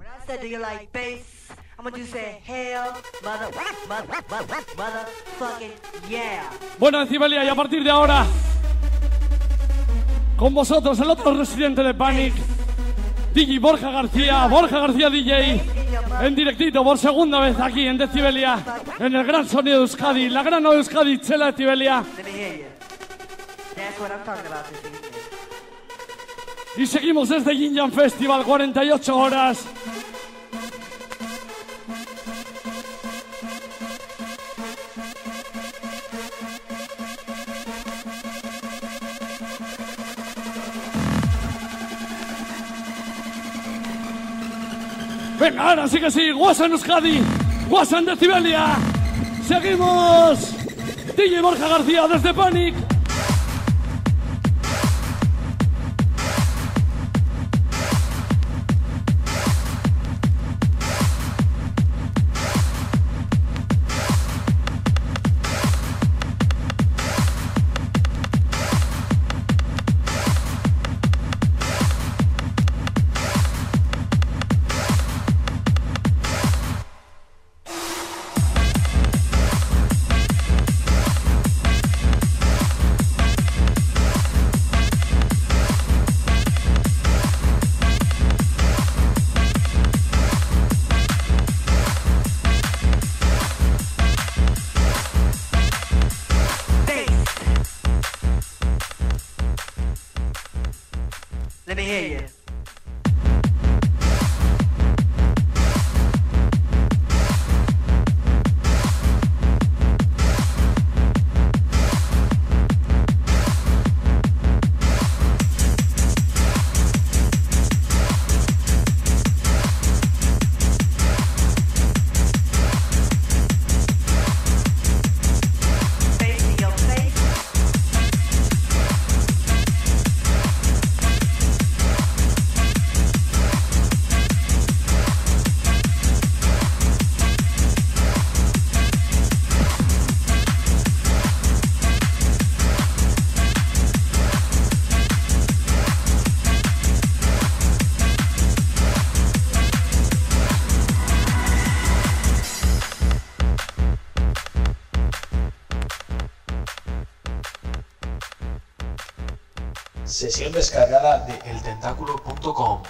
When I said, do you like bass? I want you to say, hell, mother, mother, mother, motherfucking yeah. Bueno, Decibelia, y a partir de ahora, con vosotros, el otro residente de Panic, DJ Borja García, Borja García DJ, en directito por segunda vez aquí en Decibelia, en el gran sonido de Euskadi, la gran Euskadi, Chela Decibelia. That's what I'm talking about this evening. Y seguimos desde Yin Yang Festival, 48 horas. Venga, ahora sí que sí, Wasan Euskadi, Wasan Decibelia. Seguimos. DJ Borja García desde Panic. Descargada de eltentáculo.com.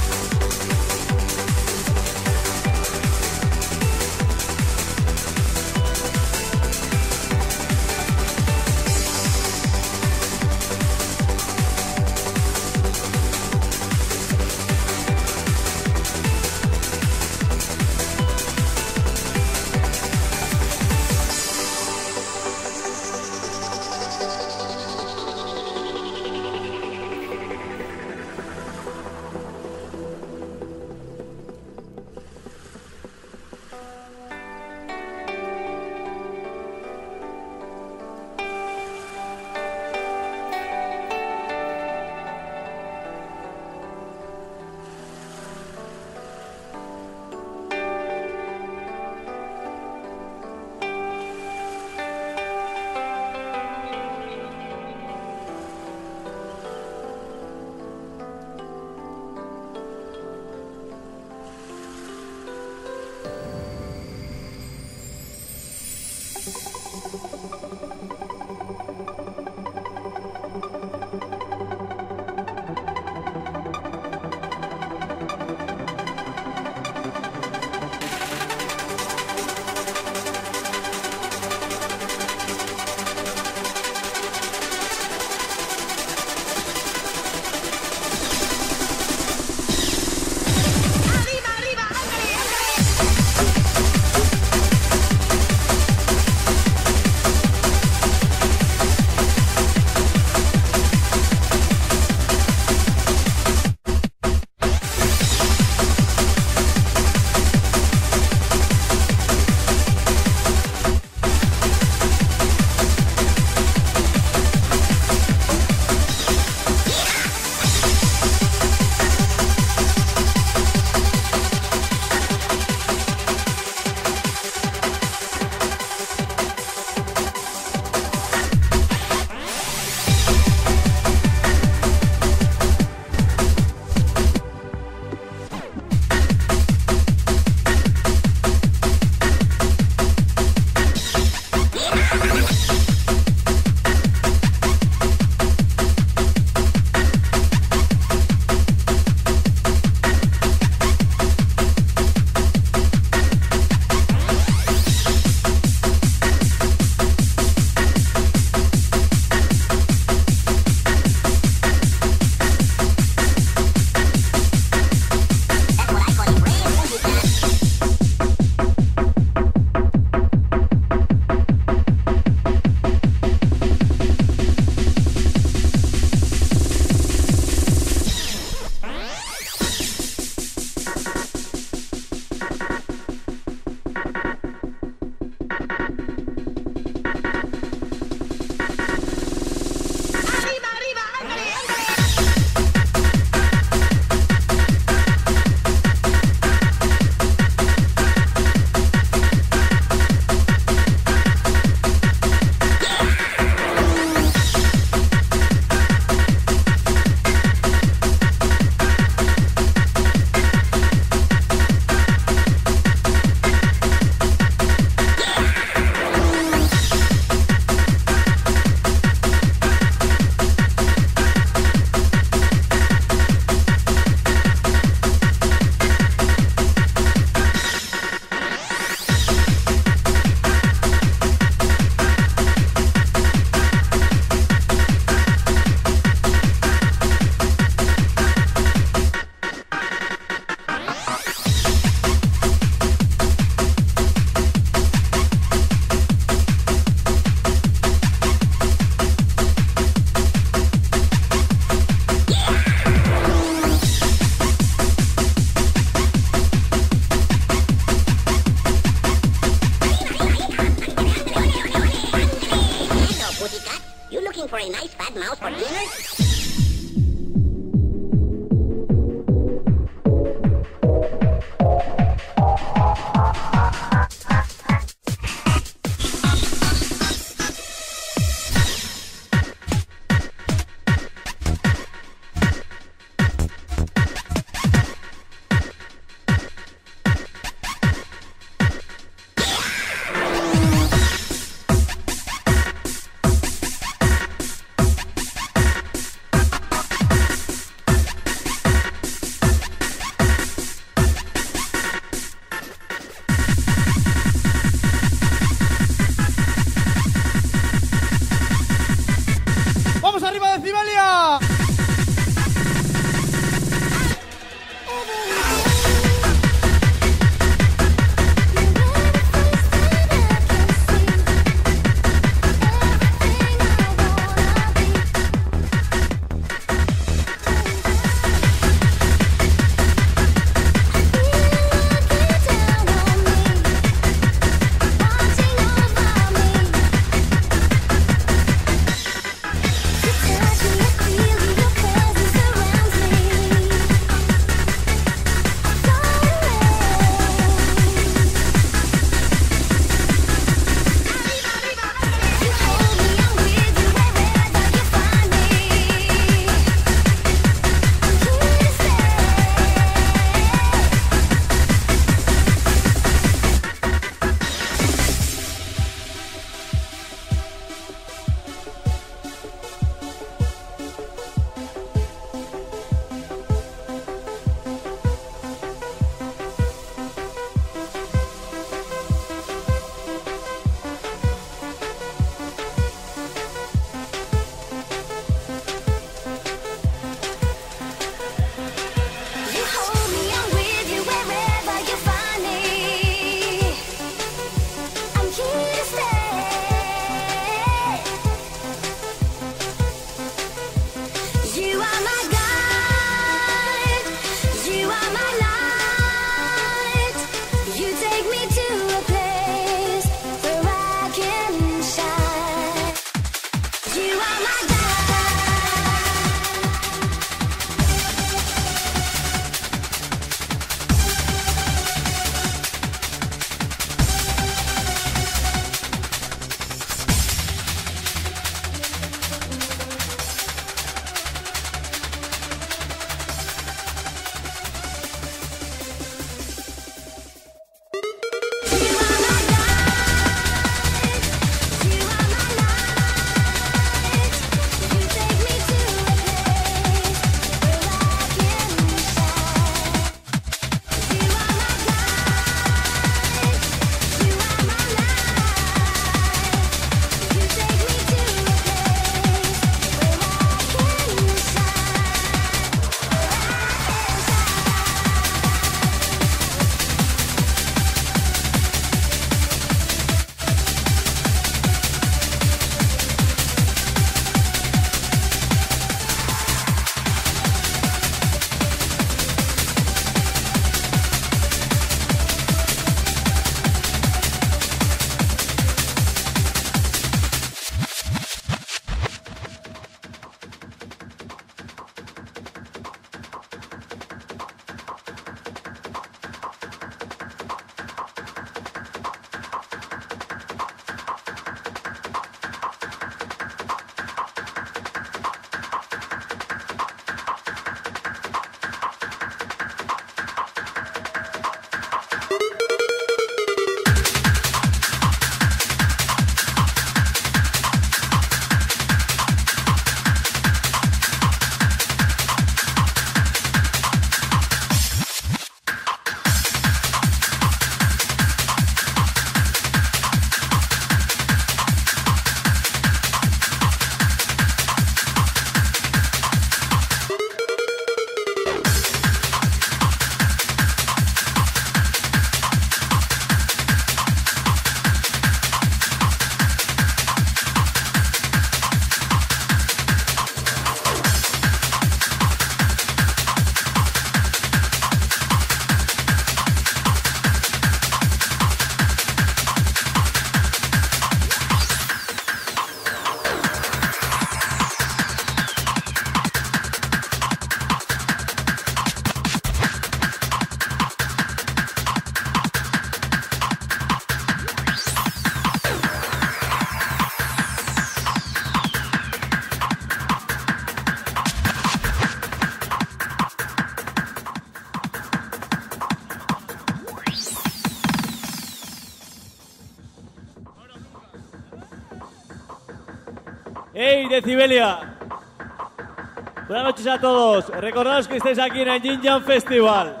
Buenas noches a todos. Recordaos que estáis aquí en el Jin Jam Festival.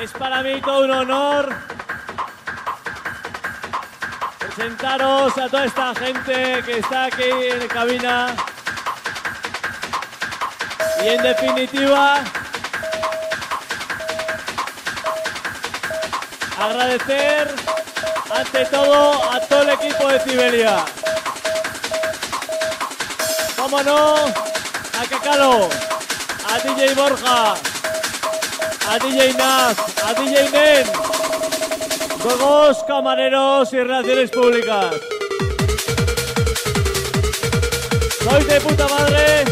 Es para mí todo un honor presentaros a toda esta gente que está aquí en la cabina. Y en definitiva, agradecer ante todo a todo el equipo de Cibelia. Cómo no, a Cacalo, a DJ Borja, a DJ Naz, a DJ Nen, juegos, camareros y relaciones públicas. Sois de puta madre.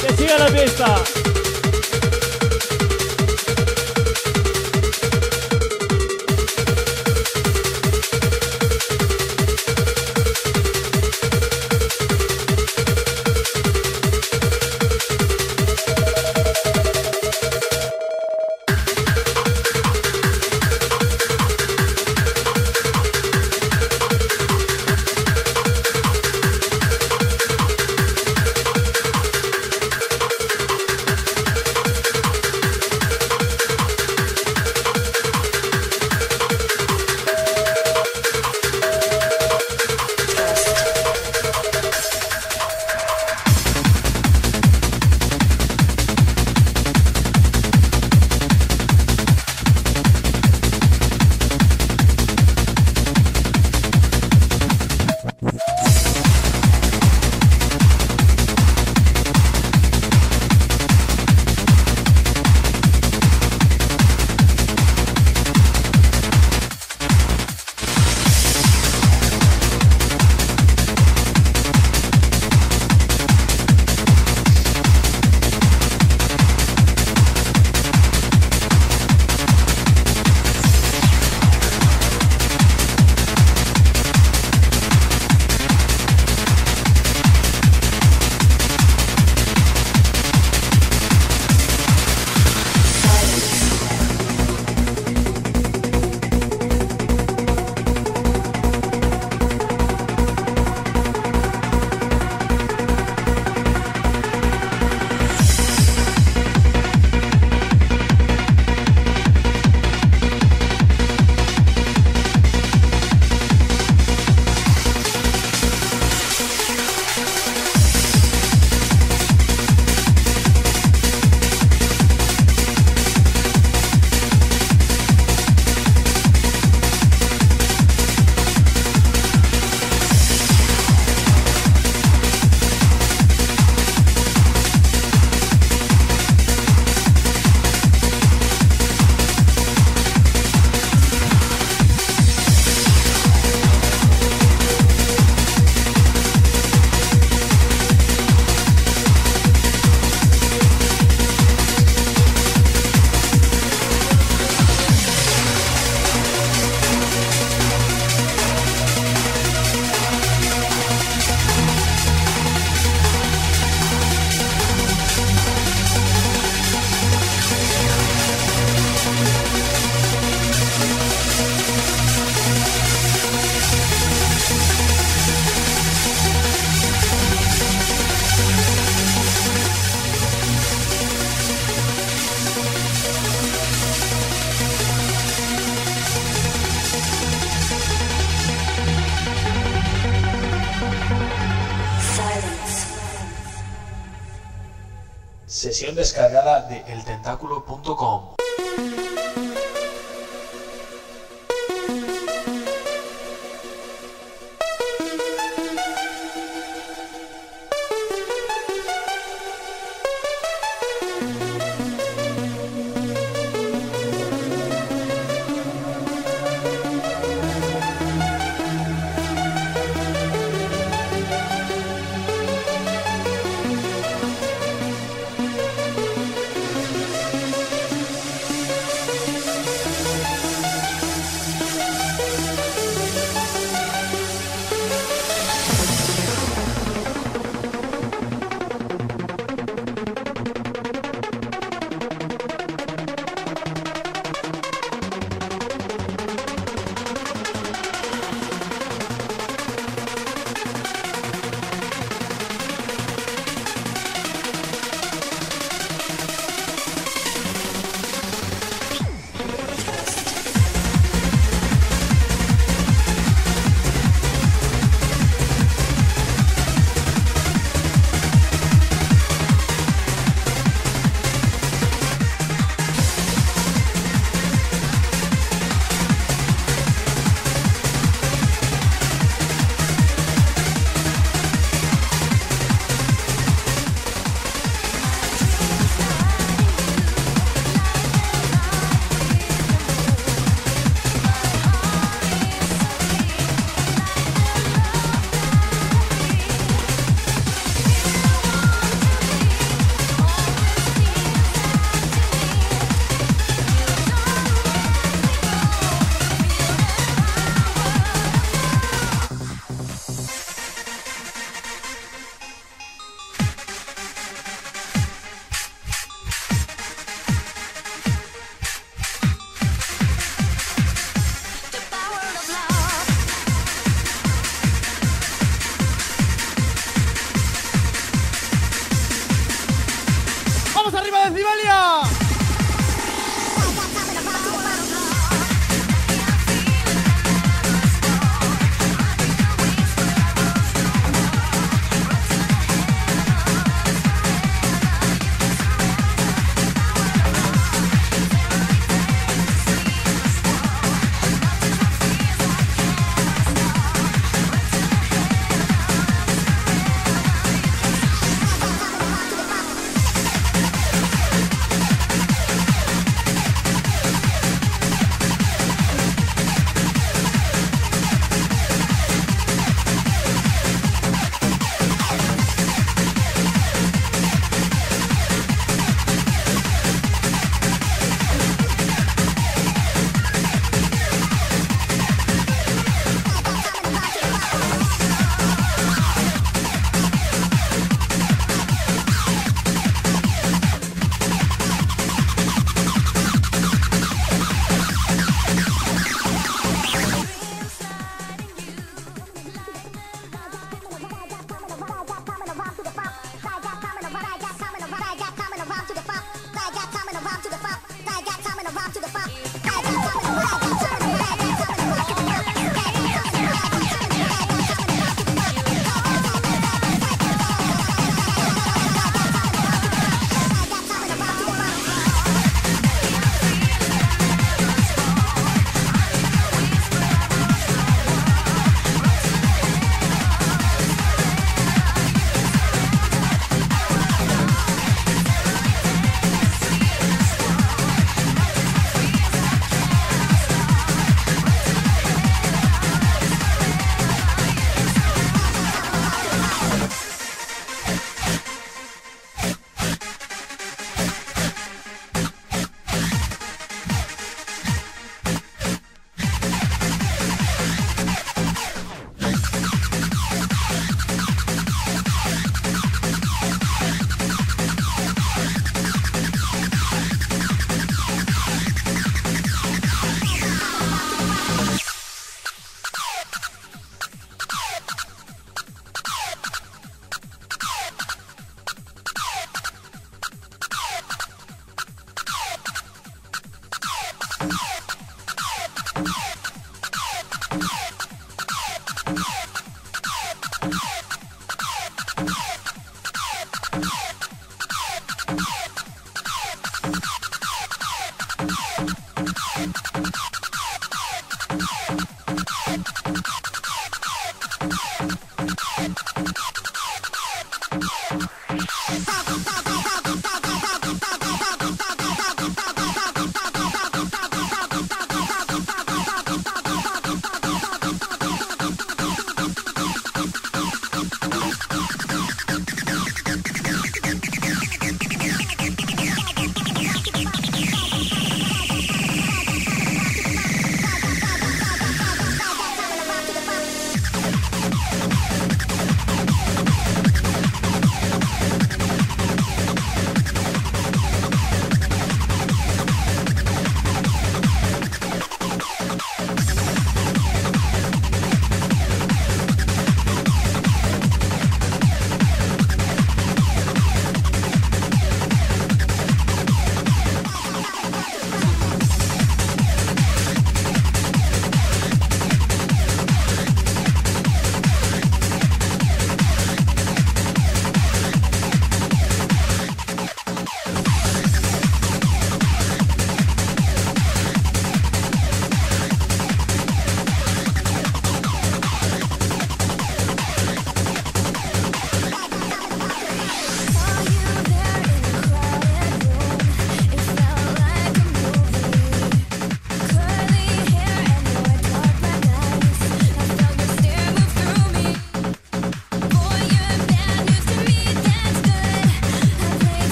Que siga la fiesta.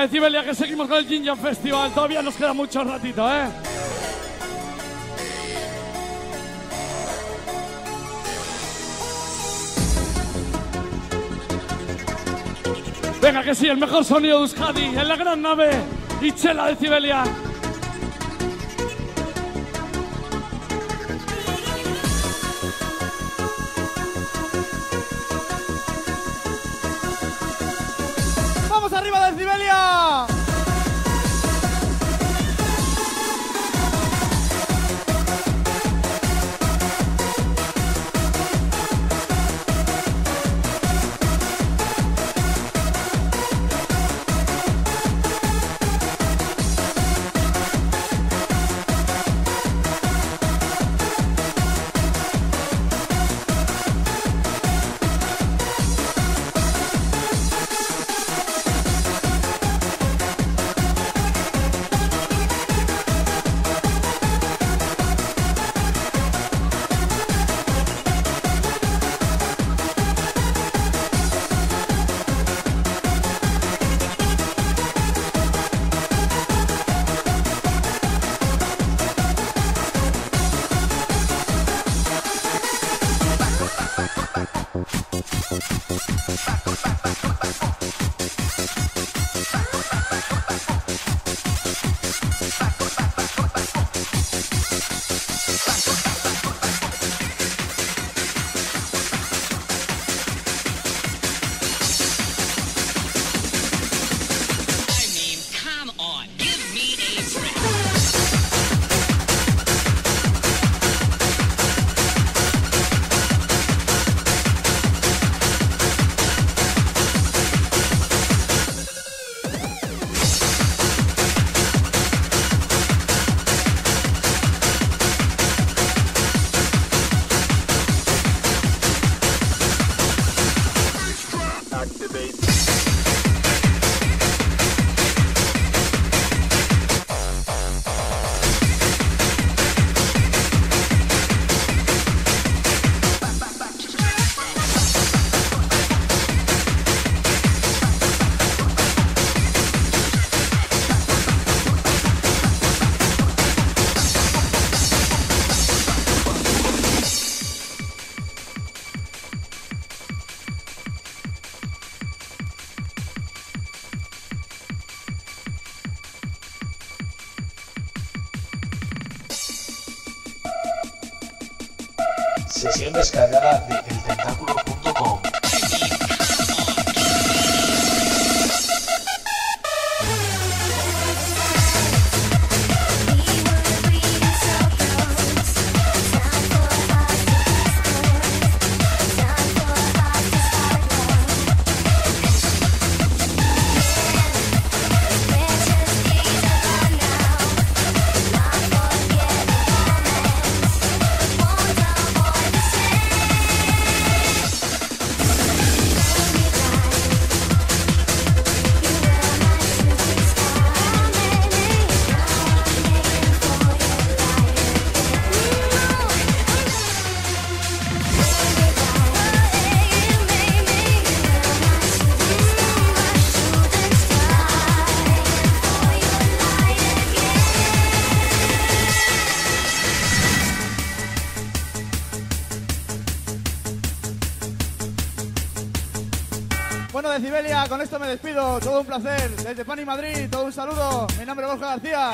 Venga, Decibelia, que seguimos con el Ginjan Festival. Todavía nos queda mucho ratito, ¿eh? Venga, que sí, el mejor sonido de Euskadi en la gran nave. Y Chela Decibelia. ¡Vamos arriba, Decibelia! Sesión Bueno, Decibelia, con esto me despido. Todo un placer. Desde Pani Madrid, todo un saludo. Mi nombre es Borja García.